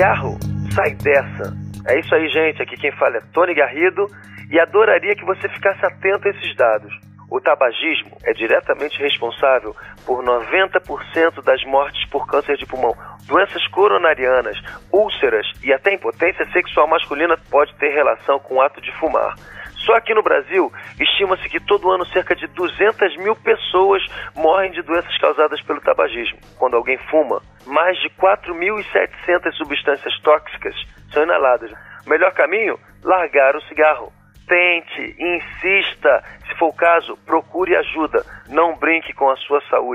cigarro, sai dessa. É isso aí, gente. Aqui quem fala é Tony Garrido e adoraria que você ficasse atento a esses dados. O tabagismo é diretamente responsável por 90% das mortes por câncer de pulmão. Doenças coronarianas, úlceras e até impotência sexual masculina pode ter relação com o ato de fumar. Só aqui no Brasil, estima-se que todo ano cerca de 200 mil pessoas morrem de doenças causadas pelo tabagismo. Quando alguém fuma, mais de 4.700 substâncias tóxicas são inaladas. O melhor caminho? Largar o cigarro. Tente, insista. Se for o caso, procure ajuda. Não brinque com a sua saúde.